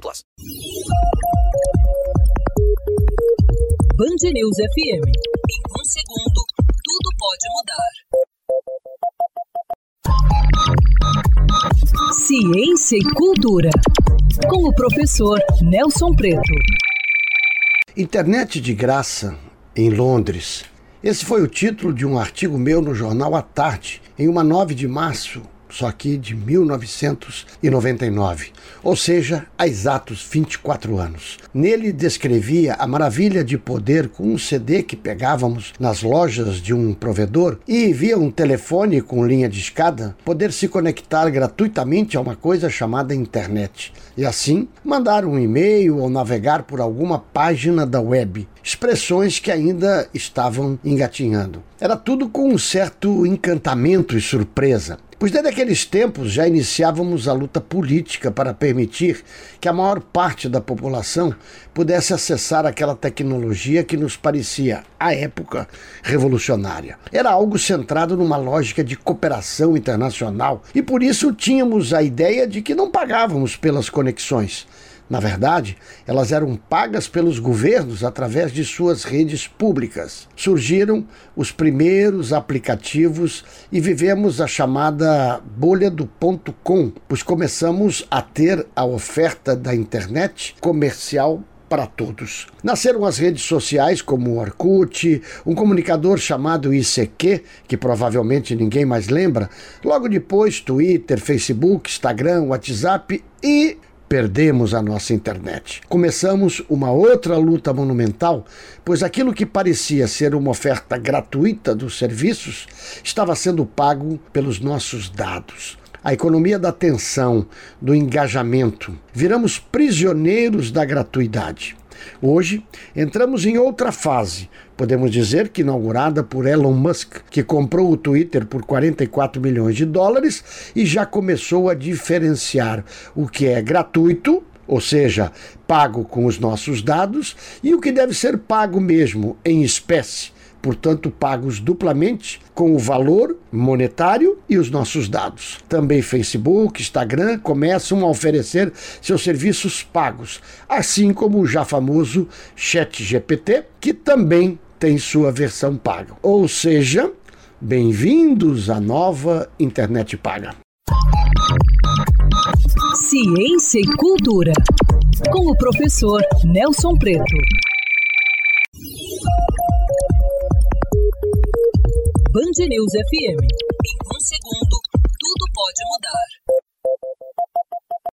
plus. Band News FM. Em um segundo, tudo pode mudar. Ciência e cultura. Com o professor Nelson Preto. Internet de graça em Londres. Esse foi o título de um artigo meu no jornal à tarde, em uma 9 de março, só aqui de 1999, ou seja, há exatos 24 anos. Nele descrevia a maravilha de poder com um CD que pegávamos nas lojas de um provedor e via um telefone com linha de escada poder se conectar gratuitamente a uma coisa chamada internet e assim mandar um e-mail ou navegar por alguma página da web. Expressões que ainda estavam engatinhando. Era tudo com um certo encantamento e surpresa. Pois desde aqueles tempos já iniciávamos a luta política para permitir que a maior parte da população pudesse acessar aquela tecnologia que nos parecia, à época, revolucionária. Era algo centrado numa lógica de cooperação internacional e por isso tínhamos a ideia de que não pagávamos pelas conexões na verdade, elas eram pagas pelos governos através de suas redes públicas. Surgiram os primeiros aplicativos e vivemos a chamada bolha do ponto com, pois começamos a ter a oferta da internet comercial para todos. Nasceram as redes sociais como o Orkut, um comunicador chamado ICQ, que provavelmente ninguém mais lembra, logo depois Twitter, Facebook, Instagram, WhatsApp e perdemos a nossa internet. Começamos uma outra luta monumental, pois aquilo que parecia ser uma oferta gratuita dos serviços estava sendo pago pelos nossos dados. A economia da atenção, do engajamento. Viramos prisioneiros da gratuidade. Hoje, entramos em outra fase, podemos dizer que inaugurada por Elon Musk, que comprou o Twitter por 44 milhões de dólares e já começou a diferenciar o que é gratuito, ou seja, pago com os nossos dados, e o que deve ser pago mesmo em espécie portanto pagos duplamente com o valor monetário e os nossos dados. Também Facebook, Instagram começam a oferecer seus serviços pagos, assim como o já famoso ChatGPT, que também tem sua versão paga. Ou seja, bem-vindos à nova internet paga. Ciência e cultura. Com o professor Nelson Preto. Band News FM. Em um segundo.